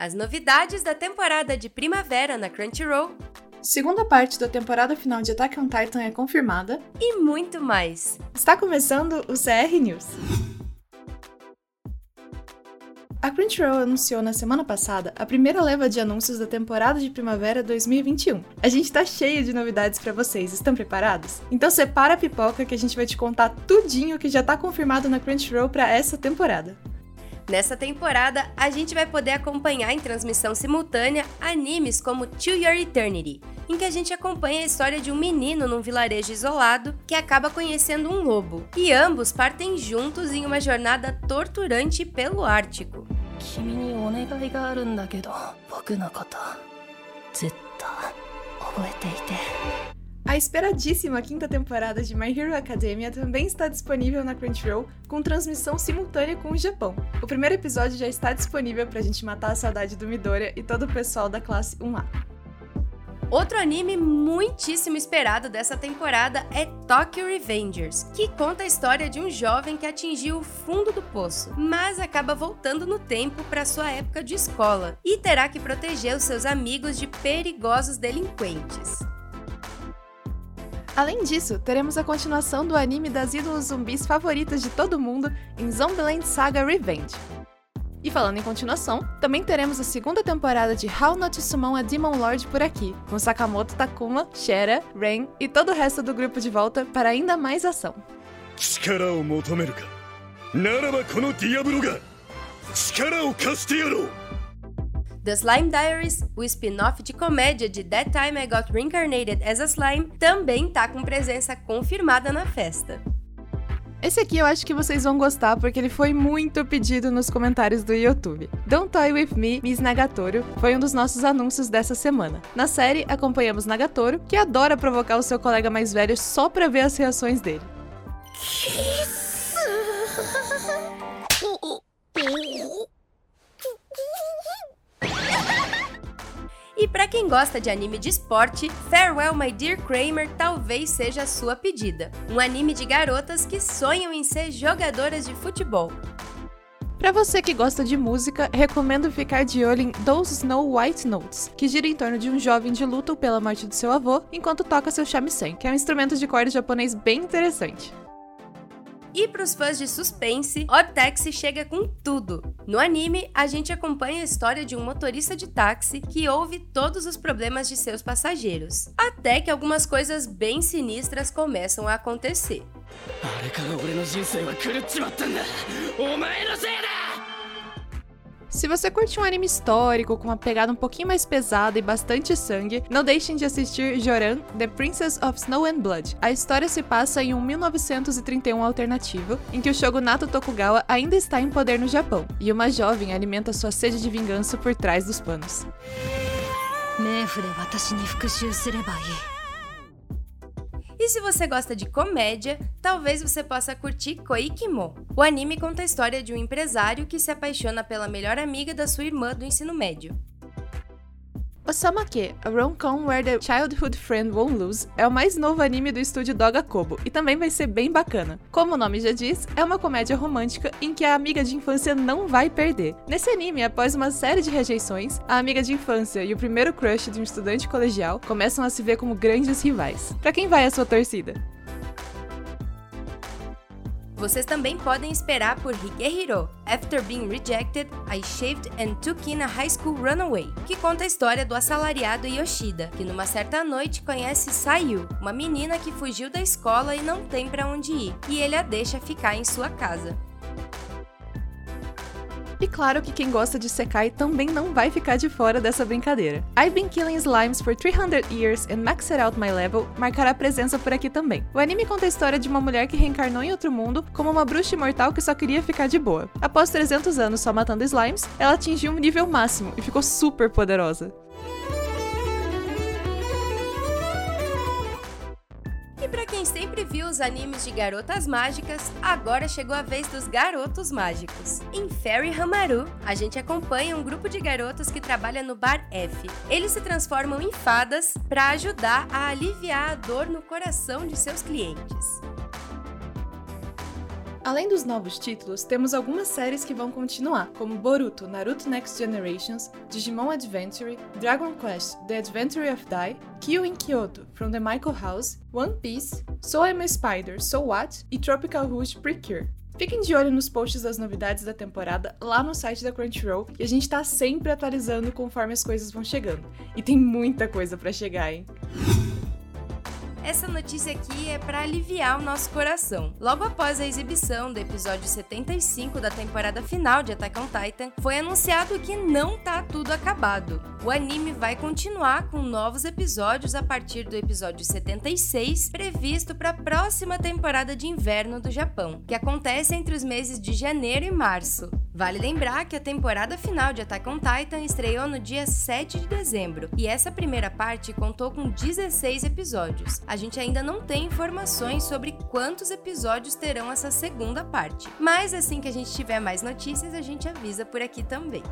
as novidades da temporada de primavera na Crunchyroll, segunda parte da temporada final de Attack on Titan é confirmada e muito mais. Está começando o CR News. A Crunchyroll anunciou na semana passada a primeira leva de anúncios da temporada de primavera 2021. A gente tá cheio de novidades para vocês, estão preparados? Então separa a pipoca que a gente vai te contar tudinho que já tá confirmado na Crunchyroll para essa temporada. Nessa temporada, a gente vai poder acompanhar em transmissão simultânea animes como To Your Eternity, em que a gente acompanha a história de um menino num vilarejo isolado que acaba conhecendo um lobo, e ambos partem juntos em uma jornada torturante pelo Ártico. A esperadíssima quinta temporada de My Hero Academia também está disponível na Crunchyroll, com transmissão simultânea com o Japão. O primeiro episódio já está disponível pra gente matar a saudade do Midoriya e todo o pessoal da classe 1A. Outro anime muitíssimo esperado dessa temporada é Tokyo Revengers, que conta a história de um jovem que atingiu o fundo do poço, mas acaba voltando no tempo para sua época de escola e terá que proteger os seus amigos de perigosos delinquentes. Além disso, teremos a continuação do anime das ídolos zumbis favoritas de todo mundo em Zombieland Saga Revenge. E falando em continuação, também teremos a segunda temporada de How Not to Summon a Demon Lord por aqui, com Sakamoto Takuma, Shera, Rain e todo o resto do grupo de volta para ainda mais ação. The Slime Diaries, o spin-off de comédia de That Time I Got Reincarnated as a Slime, também tá com presença confirmada na festa. Esse aqui eu acho que vocês vão gostar porque ele foi muito pedido nos comentários do YouTube. Don't Toy With Me, Miss Nagatoro, foi um dos nossos anúncios dessa semana. Na série, acompanhamos Nagatoro, que adora provocar o seu colega mais velho só pra ver as reações dele. Para quem gosta de anime de esporte, Farewell My Dear Kramer talvez seja a sua pedida. Um anime de garotas que sonham em ser jogadoras de futebol. Para você que gosta de música, recomendo ficar de olho em Those Snow White Notes, que gira em torno de um jovem de luto pela morte do seu avô enquanto toca seu shamisen, que é um instrumento de corda japonês bem interessante. E para os fãs de suspense, Odd Taxi chega com tudo. No anime, a gente acompanha a história de um motorista de táxi que ouve todos os problemas de seus passageiros, até que algumas coisas bem sinistras começam a acontecer. Se você curte um anime histórico com uma pegada um pouquinho mais pesada e bastante sangue, não deixem de assistir Joran, The Princess of Snow and Blood. A história se passa em um 1931 alternativo, em que o shogunato Tokugawa ainda está em poder no Japão, e uma jovem alimenta sua sede de vingança por trás dos panos. E se você gosta de comédia, talvez você possa curtir Koikimo. O anime conta a história de um empresário que se apaixona pela melhor amiga da sua irmã do ensino médio. Osamake, a rom-com where the childhood friend won't lose, é o mais novo anime do estúdio Doga Kobo e também vai ser bem bacana. Como o nome já diz, é uma comédia romântica em que a amiga de infância não vai perder. Nesse anime, após uma série de rejeições, a amiga de infância e o primeiro crush de um estudante colegial começam a se ver como grandes rivais. Para quem vai a sua torcida? Vocês também podem esperar por Higehiro, After Being Rejected, I Shaved and Took in a High School Runaway, que conta a história do assalariado Yoshida, que numa certa noite conhece Sayu, uma menina que fugiu da escola e não tem para onde ir, e ele a deixa ficar em sua casa. Claro que quem gosta de Sekai também não vai ficar de fora dessa brincadeira. I've Been Killing Slimes for 300 Years and Maxed Out My Level marcará presença por aqui também. O anime conta a história de uma mulher que reencarnou em outro mundo como uma bruxa imortal que só queria ficar de boa. Após 300 anos só matando slimes, ela atingiu um nível máximo e ficou super poderosa. Quem sempre viu os animes de garotas mágicas, agora chegou a vez dos garotos mágicos. Em Fairy Hamaru, a gente acompanha um grupo de garotas que trabalha no Bar F. Eles se transformam em fadas para ajudar a aliviar a dor no coração de seus clientes. Além dos novos títulos, temos algumas séries que vão continuar, como Boruto, Naruto Next Generations, Digimon Adventure, Dragon Quest The Adventure of Dai, Kyo in Kyoto From the Michael House, One Piece, So I'm a Spider, So What e Tropical Rouge Precure. Fiquem de olho nos posts das novidades da temporada lá no site da Crunchyroll e a gente tá sempre atualizando conforme as coisas vão chegando. E tem muita coisa para chegar, hein? Essa notícia aqui é para aliviar o nosso coração. Logo após a exibição do episódio 75 da temporada final de Attack on Titan, foi anunciado que não tá tudo acabado. O anime vai continuar com novos episódios a partir do episódio 76, previsto para a próxima temporada de inverno do Japão, que acontece entre os meses de janeiro e março. Vale lembrar que a temporada final de Attack on Titan estreou no dia 7 de dezembro, e essa primeira parte contou com 16 episódios. A gente ainda não tem informações sobre quantos episódios terão essa segunda parte, mas assim que a gente tiver mais notícias, a gente avisa por aqui também.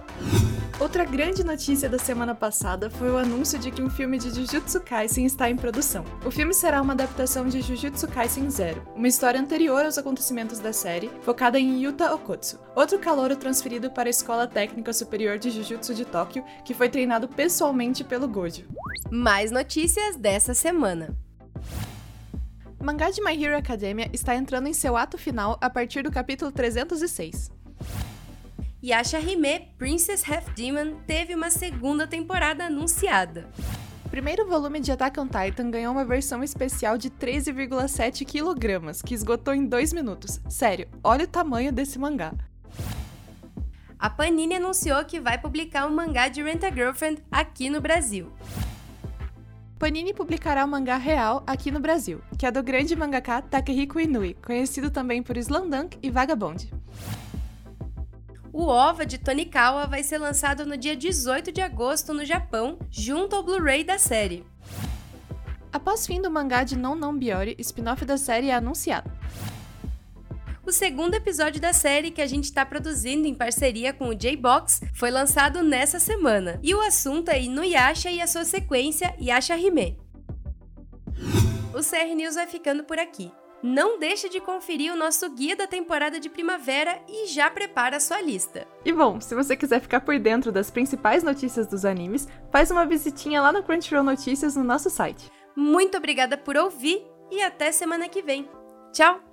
Outra grande notícia da semana passada foi o anúncio de que um filme de Jujutsu Kaisen está em produção. O filme será uma adaptação de Jujutsu Kaisen Zero, uma história anterior aos acontecimentos da série, focada em Yuta Okotsu, outro calouro transferido para a Escola Técnica Superior de Jujutsu de Tóquio, que foi treinado pessoalmente pelo Gojo. Mais notícias dessa semana. O mangá de My Hero Academia está entrando em seu ato final a partir do capítulo 306. Yasha Hime, Princess Half Demon, teve uma segunda temporada anunciada. O primeiro volume de Attack on Titan ganhou uma versão especial de 13,7 kg, que esgotou em 2 minutos. Sério, olha o tamanho desse mangá. A Panini anunciou que vai publicar um mangá de Rent a Girlfriend aqui no Brasil. Panini publicará o mangá real aqui no Brasil, que é do grande mangaka Takehiko Inui, conhecido também por Slamdunk e Vagabond. O OVA de Tonikawa vai ser lançado no dia 18 de agosto no Japão, junto ao Blu-ray da série. Após fim do mangá de Non Non Biori, spin-off da série é anunciado. O segundo episódio da série que a gente está produzindo em parceria com o J-Box foi lançado nessa semana. E o assunto é Inuyasha e a sua sequência Yasha Hime. O CR News vai ficando por aqui. Não deixe de conferir o nosso guia da temporada de primavera e já prepara a sua lista. E bom, se você quiser ficar por dentro das principais notícias dos animes, faz uma visitinha lá no Crunchyroll Notícias no nosso site. Muito obrigada por ouvir e até semana que vem. Tchau!